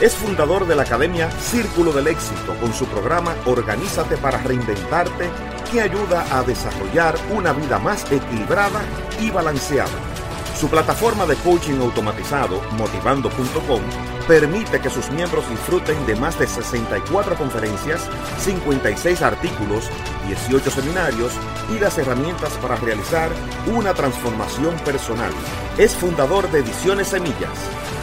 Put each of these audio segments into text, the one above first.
Es fundador de la Academia Círculo del Éxito con su programa Organízate para Reinventarte que ayuda a desarrollar una vida más equilibrada y balanceada. Su plataforma de coaching automatizado, motivando.com, permite que sus miembros disfruten de más de 64 conferencias, 56 artículos, 18 seminarios y las herramientas para realizar una transformación personal. Es fundador de Ediciones Semillas.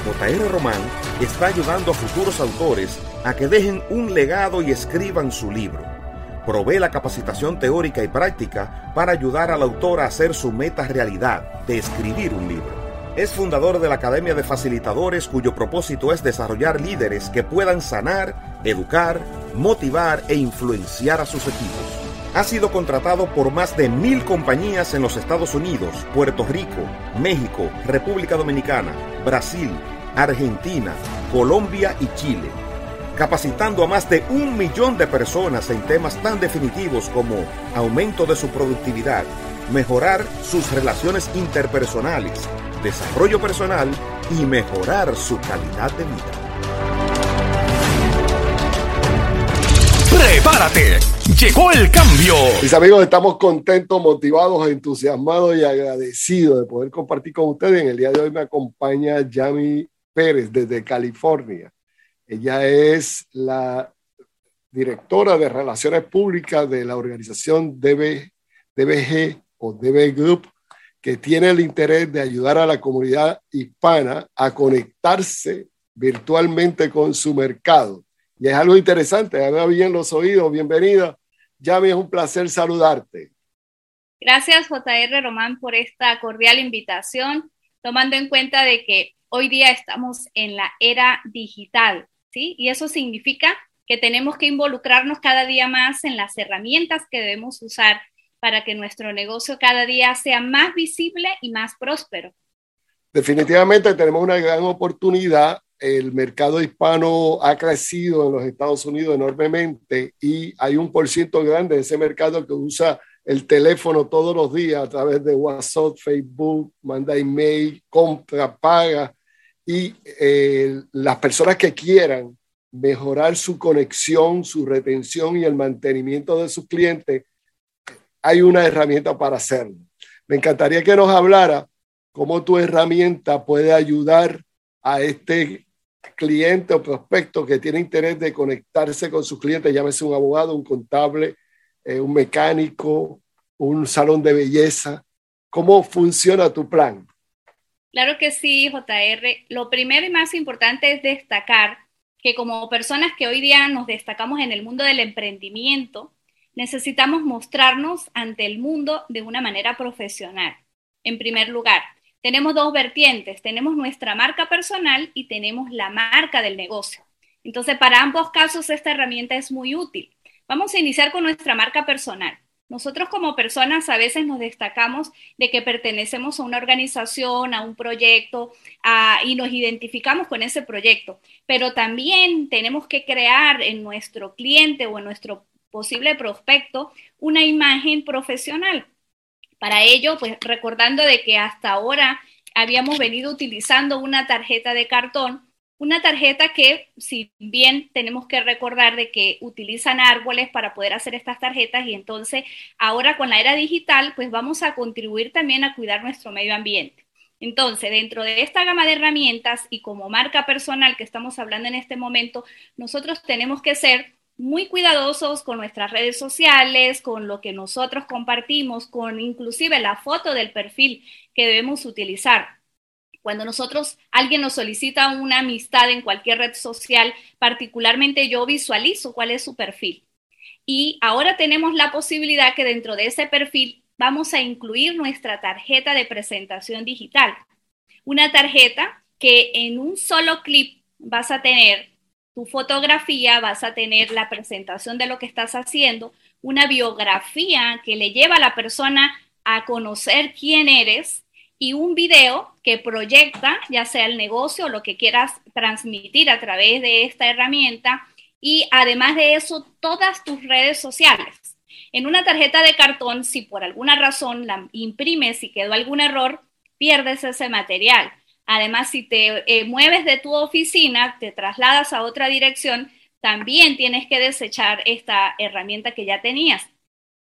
JR Román está ayudando a futuros autores a que dejen un legado y escriban su libro provee la capacitación teórica y práctica para ayudar al autor a hacer su meta realidad de escribir un libro. Es fundador de la Academia de Facilitadores cuyo propósito es desarrollar líderes que puedan sanar, educar, motivar e influenciar a sus equipos. Ha sido contratado por más de mil compañías en los Estados Unidos, Puerto Rico, México, República Dominicana, Brasil, Argentina, Colombia y Chile capacitando a más de un millón de personas en temas tan definitivos como aumento de su productividad, mejorar sus relaciones interpersonales, desarrollo personal y mejorar su calidad de vida. ¡Prepárate! Llegó el cambio. Mis amigos, estamos contentos, motivados, entusiasmados y agradecidos de poder compartir con ustedes. En el día de hoy me acompaña Yami Pérez desde California. Ella es la directora de Relaciones Públicas de la organización DB, DBG o DB Group, que tiene el interés de ayudar a la comunidad hispana a conectarse virtualmente con su mercado. Y es algo interesante, haga bien los oídos, bienvenida. Yami, es un placer saludarte. Gracias, JR Román, por esta cordial invitación, tomando en cuenta de que hoy día estamos en la era digital y eso significa que tenemos que involucrarnos cada día más en las herramientas que debemos usar para que nuestro negocio cada día sea más visible y más próspero. Definitivamente tenemos una gran oportunidad. El mercado hispano ha crecido en los Estados Unidos enormemente y hay un por ciento grande de ese mercado que usa el teléfono todos los días a través de WhatsApp, Facebook, manda email, compra, paga y eh, las personas que quieran mejorar su conexión, su retención y el mantenimiento de sus clientes, hay una herramienta para hacerlo. Me encantaría que nos hablara cómo tu herramienta puede ayudar a este cliente o prospecto que tiene interés de conectarse con sus clientes, llámese un abogado, un contable, eh, un mecánico, un salón de belleza. ¿Cómo funciona tu plan? Claro que sí, JR. Lo primero y más importante es destacar que como personas que hoy día nos destacamos en el mundo del emprendimiento, necesitamos mostrarnos ante el mundo de una manera profesional. En primer lugar, tenemos dos vertientes. Tenemos nuestra marca personal y tenemos la marca del negocio. Entonces, para ambos casos, esta herramienta es muy útil. Vamos a iniciar con nuestra marca personal. Nosotros como personas a veces nos destacamos de que pertenecemos a una organización, a un proyecto y nos identificamos con ese proyecto, pero también tenemos que crear en nuestro cliente o en nuestro posible prospecto una imagen profesional. Para ello, pues recordando de que hasta ahora habíamos venido utilizando una tarjeta de cartón, una tarjeta que, si bien tenemos que recordar de que utilizan árboles para poder hacer estas tarjetas y entonces ahora con la era digital, pues vamos a contribuir también a cuidar nuestro medio ambiente. Entonces, dentro de esta gama de herramientas y como marca personal que estamos hablando en este momento, nosotros tenemos que ser muy cuidadosos con nuestras redes sociales, con lo que nosotros compartimos, con inclusive la foto del perfil que debemos utilizar. Cuando nosotros, alguien nos solicita una amistad en cualquier red social, particularmente yo visualizo cuál es su perfil. Y ahora tenemos la posibilidad que dentro de ese perfil vamos a incluir nuestra tarjeta de presentación digital. Una tarjeta que en un solo clip vas a tener tu fotografía, vas a tener la presentación de lo que estás haciendo, una biografía que le lleva a la persona a conocer quién eres y un video que proyecta ya sea el negocio o lo que quieras transmitir a través de esta herramienta y además de eso todas tus redes sociales. En una tarjeta de cartón, si por alguna razón la imprimes y quedó algún error, pierdes ese material. Además, si te eh, mueves de tu oficina, te trasladas a otra dirección, también tienes que desechar esta herramienta que ya tenías.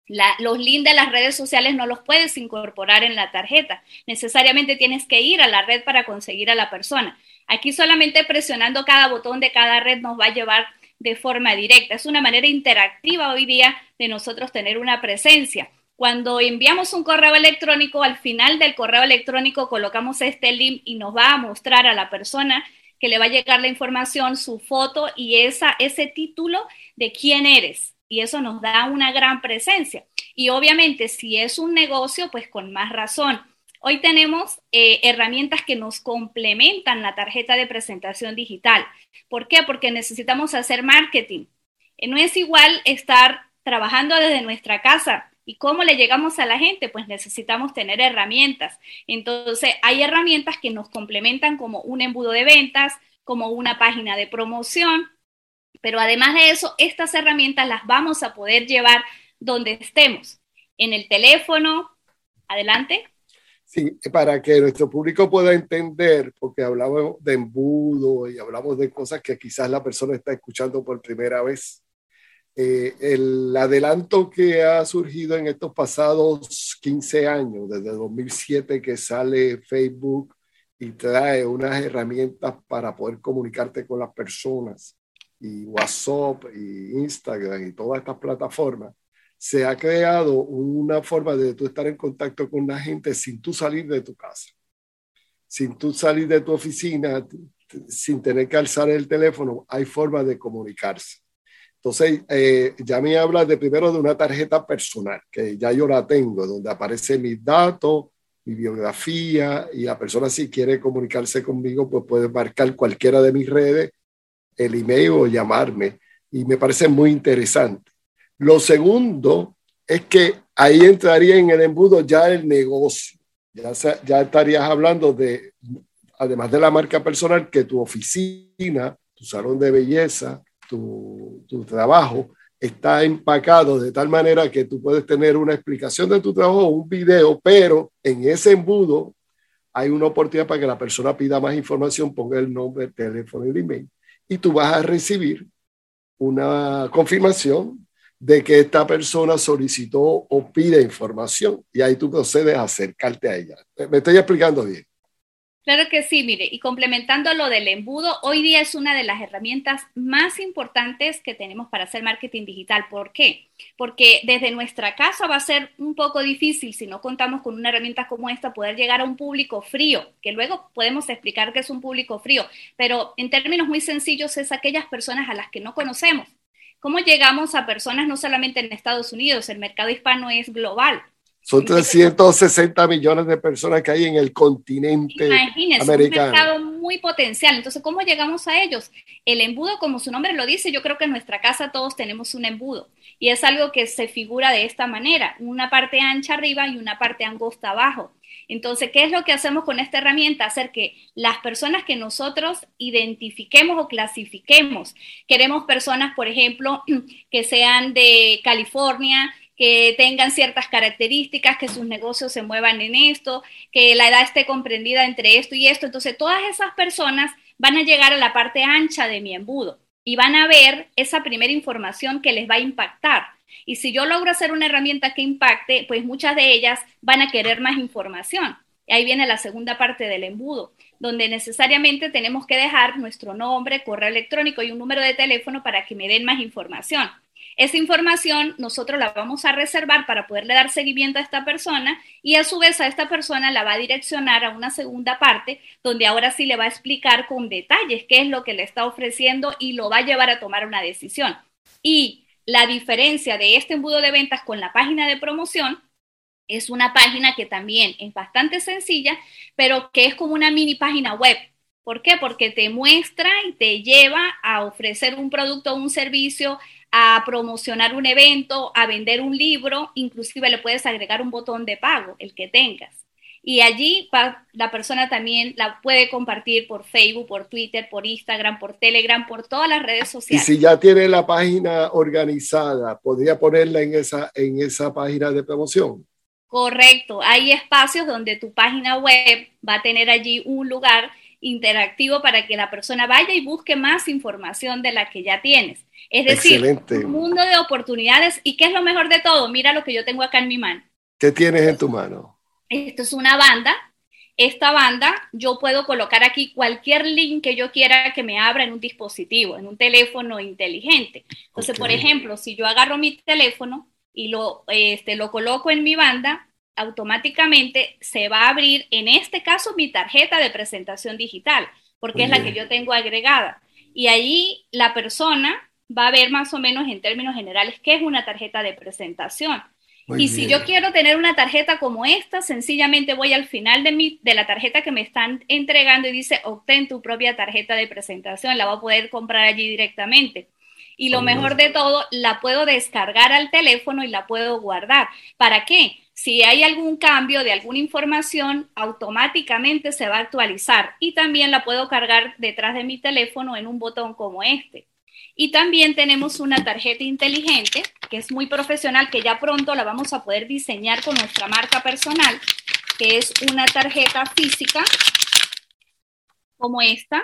Los links de las redes sociales no los puedes incorporar en la tarjeta. Necesariamente tienes que ir a la red para conseguir a la persona. Aquí solamente presionando cada botón de cada red nos va a llevar de forma directa. Es una manera interactiva hoy día de nosotros tener una presencia. Cuando enviamos un correo electrónico, al final del correo electrónico colocamos este link y nos va a mostrar a la persona que le va a llegar la información, su foto y esa, ese título de quién eres. Y eso nos da una gran presencia. Y obviamente si es un negocio, pues con más razón. Hoy tenemos eh, herramientas que nos complementan la tarjeta de presentación digital. ¿Por qué? Porque necesitamos hacer marketing. Eh, no es igual estar trabajando desde nuestra casa. ¿Y cómo le llegamos a la gente? Pues necesitamos tener herramientas. Entonces, hay herramientas que nos complementan como un embudo de ventas, como una página de promoción, pero además de eso, estas herramientas las vamos a poder llevar donde estemos, en el teléfono. Adelante. Sí, para que nuestro público pueda entender, porque hablamos de embudo y hablamos de cosas que quizás la persona está escuchando por primera vez. Eh, el adelanto que ha surgido en estos pasados 15 años, desde 2007 que sale Facebook y trae unas herramientas para poder comunicarte con las personas, y WhatsApp y Instagram y todas estas plataformas, se ha creado una forma de tú estar en contacto con la gente sin tú salir de tu casa, sin tú salir de tu oficina, sin tener que alzar el teléfono, hay forma de comunicarse. Entonces, eh, ya me habla de primero de una tarjeta personal, que ya yo la tengo, donde aparece mis datos, mi biografía, y la persona si quiere comunicarse conmigo, pues puede marcar cualquiera de mis redes, el email o llamarme. Y me parece muy interesante. Lo segundo es que ahí entraría en el embudo ya el negocio. Ya, ya estarías hablando de, además de la marca personal, que tu oficina, tu salón de belleza, tu, tu trabajo está empacado de tal manera que tú puedes tener una explicación de tu trabajo un video, pero en ese embudo hay una oportunidad para que la persona pida más información, ponga el nombre, el teléfono el email, y tú vas a recibir una confirmación de que esta persona solicitó o pide información y ahí tú procedes a acercarte a ella. Me estoy explicando bien. Claro que sí, mire, y complementando lo del embudo, hoy día es una de las herramientas más importantes que tenemos para hacer marketing digital. ¿Por qué? Porque desde nuestra casa va a ser un poco difícil, si no contamos con una herramienta como esta, poder llegar a un público frío, que luego podemos explicar que es un público frío, pero en términos muy sencillos es aquellas personas a las que no conocemos ¿Cómo llegamos a personas no solamente en Estados Unidos? El mercado hispano es global. Son 360 millones de personas que hay en el continente Imagínense, americano. un mercado muy potencial. Entonces, ¿cómo llegamos a ellos? El embudo, como su nombre lo dice, yo creo que en nuestra casa todos tenemos un embudo. Y es algo que se figura de esta manera, una parte ancha arriba y una parte angosta abajo. Entonces, ¿qué es lo que hacemos con esta herramienta? Hacer que las personas que nosotros identifiquemos o clasifiquemos, queremos personas, por ejemplo, que sean de California, que tengan ciertas características, que sus negocios se muevan en esto, que la edad esté comprendida entre esto y esto. Entonces, todas esas personas van a llegar a la parte ancha de mi embudo y van a ver esa primera información que les va a impactar. Y si yo logro hacer una herramienta que impacte, pues muchas de ellas van a querer más información. Y ahí viene la segunda parte del embudo, donde necesariamente tenemos que dejar nuestro nombre, correo electrónico y un número de teléfono para que me den más información. Esa información nosotros la vamos a reservar para poderle dar seguimiento a esta persona y a su vez a esta persona la va a direccionar a una segunda parte donde ahora sí le va a explicar con detalles qué es lo que le está ofreciendo y lo va a llevar a tomar una decisión. Y la diferencia de este embudo de ventas con la página de promoción es una página que también es bastante sencilla, pero que es como una mini página web. ¿Por qué? Porque te muestra y te lleva a ofrecer un producto o un servicio, a promocionar un evento, a vender un libro, inclusive le puedes agregar un botón de pago, el que tengas. Y allí la persona también la puede compartir por Facebook, por Twitter, por Instagram, por Telegram, por todas las redes sociales. Y si ya tiene la página organizada, ¿podría ponerla en esa, en esa página de promoción? Correcto. Hay espacios donde tu página web va a tener allí un lugar interactivo para que la persona vaya y busque más información de la que ya tienes. Es decir, un mundo de oportunidades. ¿Y qué es lo mejor de todo? Mira lo que yo tengo acá en mi mano. ¿Qué tienes en tu mano? Esto es una banda. Esta banda yo puedo colocar aquí cualquier link que yo quiera que me abra en un dispositivo, en un teléfono inteligente. Entonces, por ejemplo, si yo agarro mi teléfono y lo, este, lo coloco en mi banda, automáticamente se va a abrir, en este caso, mi tarjeta de presentación digital, porque es la que yo tengo agregada. Y ahí la persona va a ver más o menos en términos generales qué es una tarjeta de presentación. y si yo quiero tener una tarjeta como esta, sencillamente voy al final de, mi, de la tarjeta que me están entregando y dice, obtén tu propia tarjeta de presentación, la voy a poder comprar allí directamente. Y lo mejor de todo, la puedo descargar al teléfono y la puedo guardar. ¿Para qué? Si hay algún cambio de alguna información, automáticamente se va a actualizar y también la puedo cargar detrás de mi teléfono en un botón como este. Y también tenemos una tarjeta inteligente que es muy profesional, que ya pronto la vamos a poder diseñar con nuestra marca personal, que es una tarjeta física como esta,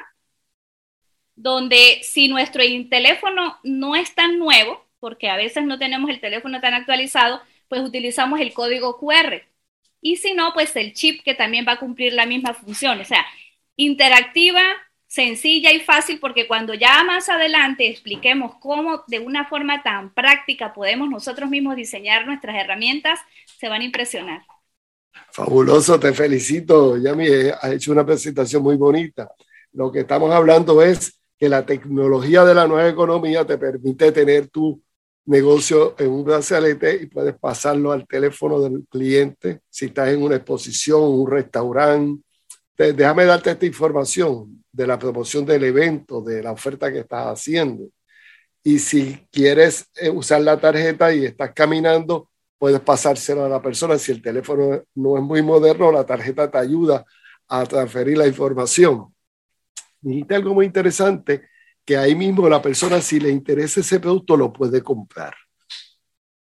donde si nuestro teléfono no es tan nuevo, porque a veces no tenemos el teléfono tan actualizado, pues utilizamos el código QR. Y si no, pues el chip que también va a cumplir la misma función. O sea, interactiva, sencilla y fácil, porque cuando ya más adelante expliquemos cómo de una forma tan práctica podemos nosotros mismos diseñar nuestras herramientas, se van a impresionar. Fabuloso, te felicito, Yami, has hecho una presentación muy bonita. Lo que estamos hablando es que la tecnología de la nueva economía te permite tener tu negocio en un brazalete y puedes pasarlo al teléfono del cliente si estás en una exposición, un restaurante. Déjame darte esta información de la promoción del evento, de la oferta que estás haciendo. Y si quieres eh, usar la tarjeta y estás caminando, puedes pasárselo a la persona. Si el teléfono no es muy moderno, la tarjeta te ayuda a transferir la información. Dijiste algo muy interesante que ahí mismo la persona, si le interesa ese producto, lo puede comprar.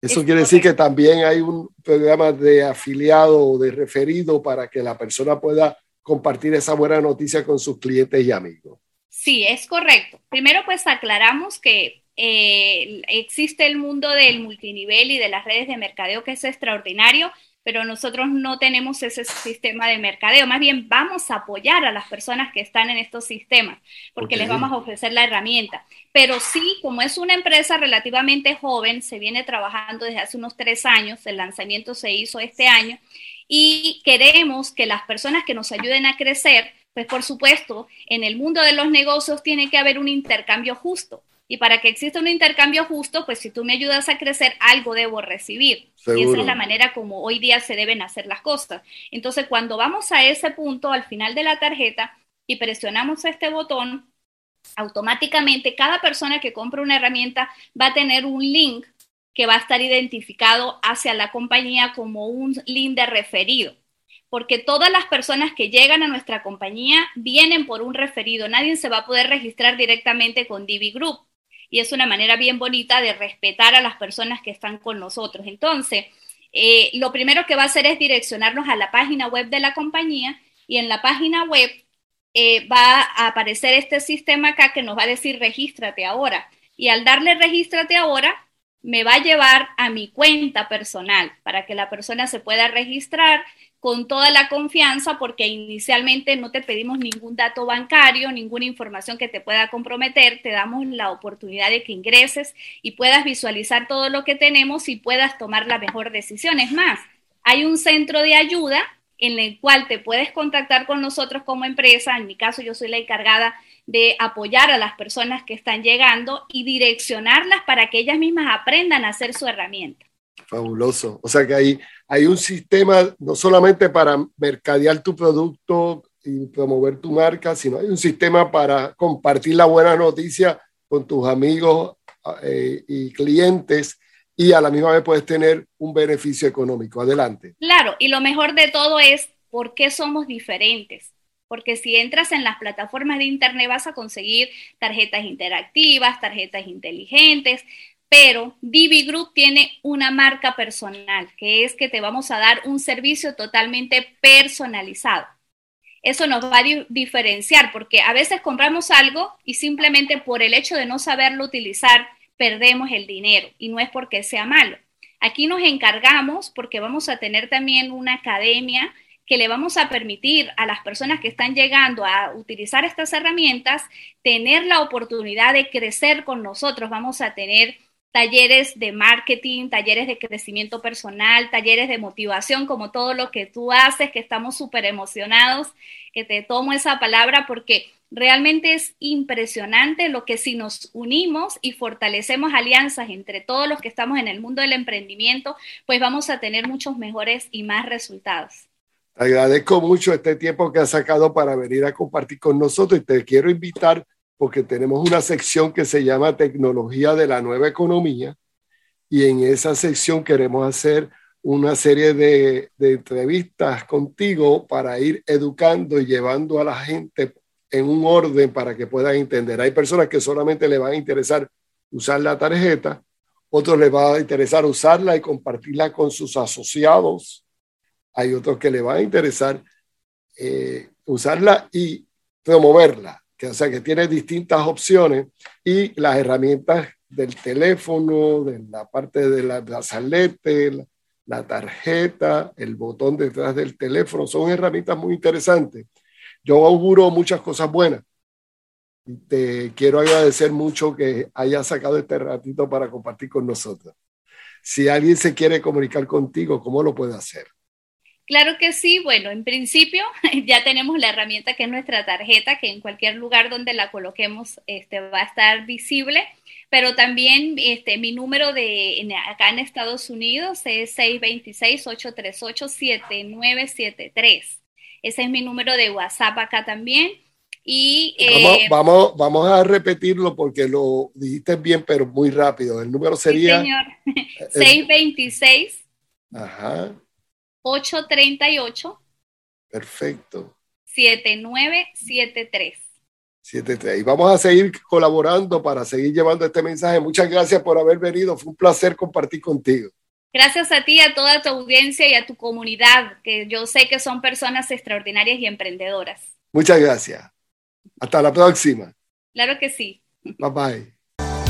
Eso quiere decir que también hay un programa de afiliado o de referido para que la persona pueda compartir esa buena noticia con sus clientes y amigos. Sí, es correcto. Primero, pues aclaramos que eh, existe el mundo del multinivel y de las redes de mercadeo que es extraordinario, pero nosotros no tenemos ese sistema de mercadeo. Más bien vamos a apoyar a las personas que están en estos sistemas, porque les vamos a ofrecer la herramienta. Pero sí, como es una empresa relativamente joven, se viene trabajando desde hace unos tres años, el lanzamiento se hizo este año, y queremos que las personas que nos ayuden a crecer, pues por supuesto, en el mundo de los negocios tiene que haber un intercambio justo. Y para que exista un intercambio justo, pues si tú me ayudas a crecer, algo debo recibir. Y esa es la manera como hoy día se deben hacer las cosas. Entonces, cuando vamos a ese punto, al final de la tarjeta, y presionamos este botón, automáticamente cada persona que compra una herramienta va a tener un link que va a estar identificado hacia la compañía como un link de referido. Porque todas las personas que llegan a nuestra compañía vienen por un referido. Nadie se va a poder registrar directamente con Divi Group y es una manera bien bonita de respetar a las personas que están con nosotros. Entonces, eh, lo primero que va a hacer es direccionarnos a la página web de la compañía y en la página web eh, va a aparecer este sistema acá que nos va a decir regístrate ahora. Y al darle regístrate ahora, me va a llevar a mi cuenta personal para que la persona se pueda registrar con toda la confianza porque inicialmente no te pedimos ningún dato bancario, ninguna información que te pueda comprometer, te damos la oportunidad de que ingreses y puedas visualizar todo lo que tenemos y puedas tomar la mejor decisión. Es más, hay un centro de ayuda en el cual te puedes contactar con nosotros como empresa. En mi caso, yo soy la encargada de apoyar a las personas que están llegando y direccionarlas para que ellas mismas aprendan a hacer su herramienta. Fabuloso. O sea que hay, hay un sistema no solamente para mercadear tu producto y promover tu marca, sino hay un sistema para compartir la buena noticia con tus amigos eh, y clientes y a la misma vez puedes tener un beneficio económico. Adelante. Claro, y lo mejor de todo es por qué somos diferentes. Porque si entras en las plataformas de Internet vas a conseguir tarjetas interactivas, tarjetas inteligentes, pero Divi Group tiene una marca personal, que es que te vamos a dar un servicio totalmente personalizado. Eso nos va a diferenciar porque a veces compramos algo y simplemente por el hecho de no saberlo utilizar perdemos el dinero y no es porque sea malo. Aquí nos encargamos porque vamos a tener también una academia que le vamos a permitir a las personas que están llegando a utilizar estas herramientas tener la oportunidad de crecer con nosotros. Vamos a tener talleres de marketing, talleres de crecimiento personal, talleres de motivación, como todo lo que tú haces, que estamos súper emocionados, que te tomo esa palabra porque realmente es impresionante lo que si nos unimos y fortalecemos alianzas entre todos los que estamos en el mundo del emprendimiento, pues vamos a tener muchos mejores y más resultados. agradezco mucho este tiempo que has sacado para venir a compartir con nosotros y te quiero invitar porque tenemos una sección que se llama Tecnología de la Nueva Economía y en esa sección queremos hacer una serie de, entrevistas contigo para ir educando y llevando a la gente en un orden para que puedan entender. Hay personas que solamente le van a interesar usar la tarjeta, otros les va a interesar usarla y compartirla con sus asociados, hay otros que le va a interesar eh, usarla y promoverla que, o sea, que tiene distintas opciones y las herramientas del teléfono, de la parte de la brazalete, la, la tarjeta, el botón detrás del teléfono, son herramientas muy interesantes. Yo auguro muchas cosas buenas. Te quiero agradecer mucho que hayas sacado este ratito para compartir con nosotros. Si alguien se quiere comunicar contigo, ¿cómo lo puede hacer? Claro que sí, bueno, en principio ya tenemos la herramienta que es nuestra tarjeta, que en cualquier lugar donde la coloquemos este, va a estar visible, pero también este, mi número de acá en Estados Unidos es 626-838-7973. Ese es mi número de WhatsApp acá también. Y, eh, vamos, vamos, a repetirlo porque lo dijiste bien, pero muy rápido. El número sería... Sí, señor. 626. Ajá. 838. Perfecto. 7973. 73. Y vamos a seguir colaborando para seguir llevando este mensaje. Muchas gracias por haber venido. Fue un placer compartir contigo. Gracias a ti, a toda tu audiencia y a tu comunidad, que yo sé que son personas extraordinarias y emprendedoras. Muchas gracias. Hasta la próxima. Claro que sí. Bye bye.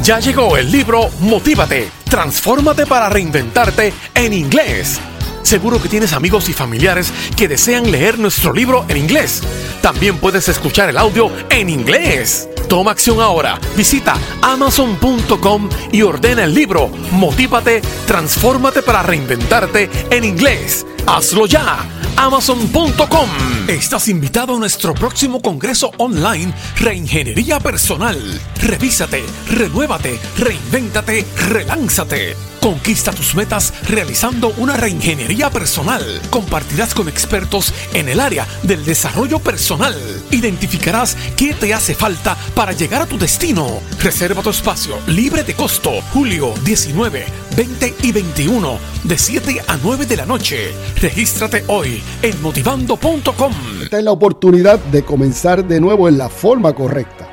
Ya llegó el libro Motívate, transfórmate para reinventarte en inglés Seguro que tienes amigos y familiares que desean leer nuestro libro en inglés. También puedes escuchar el audio en inglés. Toma acción ahora. Visita amazon.com y ordena el libro Motívate, transfórmate para reinventarte en inglés. Hazlo ya. Amazon.com. Estás invitado a nuestro próximo congreso online Reingeniería Personal. Revísate, renuévate, reinvéntate, relánzate. Conquista tus metas realizando una reingeniería personal. Compartirás con expertos en el área del desarrollo personal. Identificarás qué te hace falta para llegar a tu destino. Reserva tu espacio libre de costo. Julio 19, 20 y 21 de 7 a 9 de la noche. Regístrate hoy en motivando.com. Esta es la oportunidad de comenzar de nuevo en la forma correcta.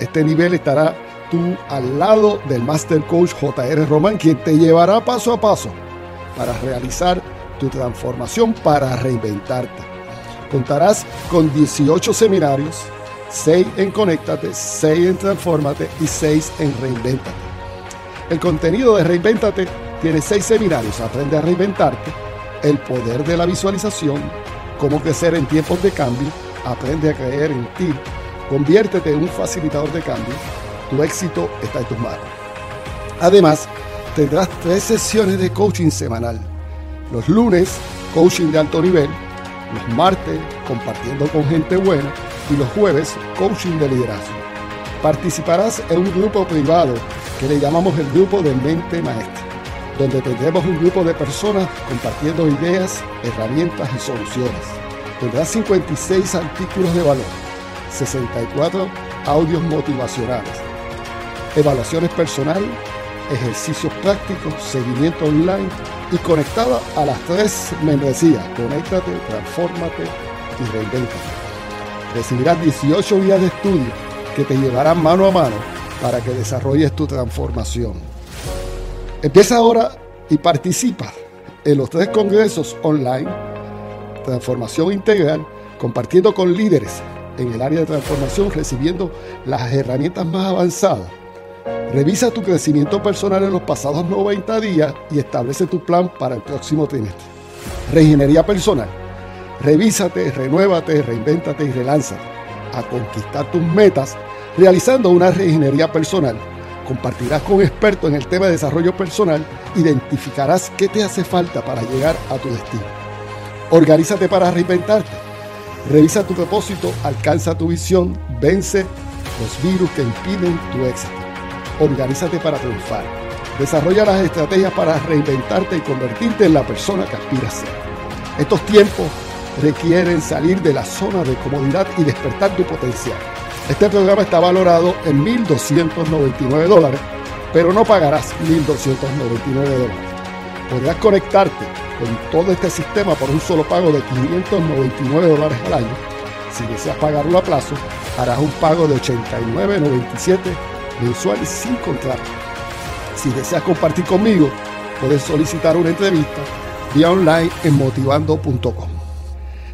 Este nivel estará tú al lado del Master Coach JR Román, quien te llevará paso a paso para realizar tu transformación, para reinventarte. Contarás con 18 seminarios, 6 en Conéctate, 6 en Transformate y 6 en Reinventate. El contenido de Reinventate tiene 6 seminarios. Aprende a reinventarte, el poder de la visualización, cómo crecer en tiempos de cambio, aprende a creer en ti, conviértete en un facilitador de cambio, tu éxito está en tus manos. Además, tendrás tres sesiones de coaching semanal. Los lunes, coaching de alto nivel, los martes, compartiendo con gente buena y los jueves, coaching de liderazgo. Participarás en un grupo privado que le llamamos el grupo de mente maestra, donde tendremos un grupo de personas compartiendo ideas, herramientas y soluciones. Tendrás 56 artículos de valor, 64 audios motivacionales, evaluaciones personales, ejercicios prácticos, seguimiento online y conectada a las tres membresías, conéctate, transfórmate y reinventate. Recibirás 18 días de estudio que te llevarán mano a mano para que desarrolles tu transformación. Empieza ahora y participa en los tres congresos online, Transformación Integral, compartiendo con líderes en el área de transformación, recibiendo las herramientas más avanzadas. Revisa tu crecimiento personal en los pasados 90 días y establece tu plan para el próximo trimestre. Reingeniería personal. Revísate, renuévate, reinvéntate y relánzate a conquistar tus metas realizando una reingeniería personal. Compartirás con expertos en el tema de desarrollo personal, identificarás qué te hace falta para llegar a tu destino. Organízate para reinventarte. Revisa tu propósito, alcanza tu visión, vence los virus que impiden tu éxito. Organízate para triunfar. Desarrolla las estrategias para reinventarte y convertirte en la persona que aspiras a ser. Estos tiempos requieren salir de la zona de comodidad y despertar tu potencial. Este programa está valorado en 1.299 dólares, pero no pagarás 1.299 dólares. Podrás conectarte con todo este sistema por un solo pago de 599 dólares al año. Si deseas pagarlo a plazo, harás un pago de 89.97 mensual sin contrato. Si deseas compartir conmigo, puedes solicitar una entrevista vía online en motivando.com.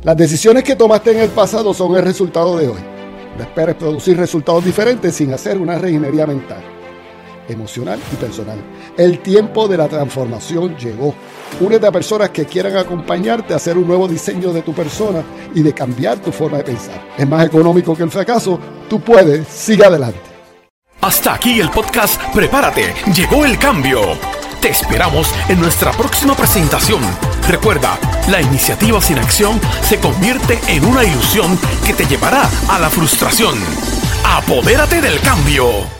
Las decisiones que tomaste en el pasado son el resultado de hoy. No esperes producir resultados diferentes sin hacer una reingeniería mental, emocional y personal. El tiempo de la transformación llegó. Únete a personas que quieran acompañarte a hacer un nuevo diseño de tu persona y de cambiar tu forma de pensar. Es más económico que el fracaso. Tú puedes. Sigue adelante. Hasta aquí el podcast Prepárate. Llegó el cambio. Te esperamos en nuestra próxima presentación. Recuerda, la iniciativa sin acción se convierte en una ilusión que te llevará a la frustración. Apodérate del cambio.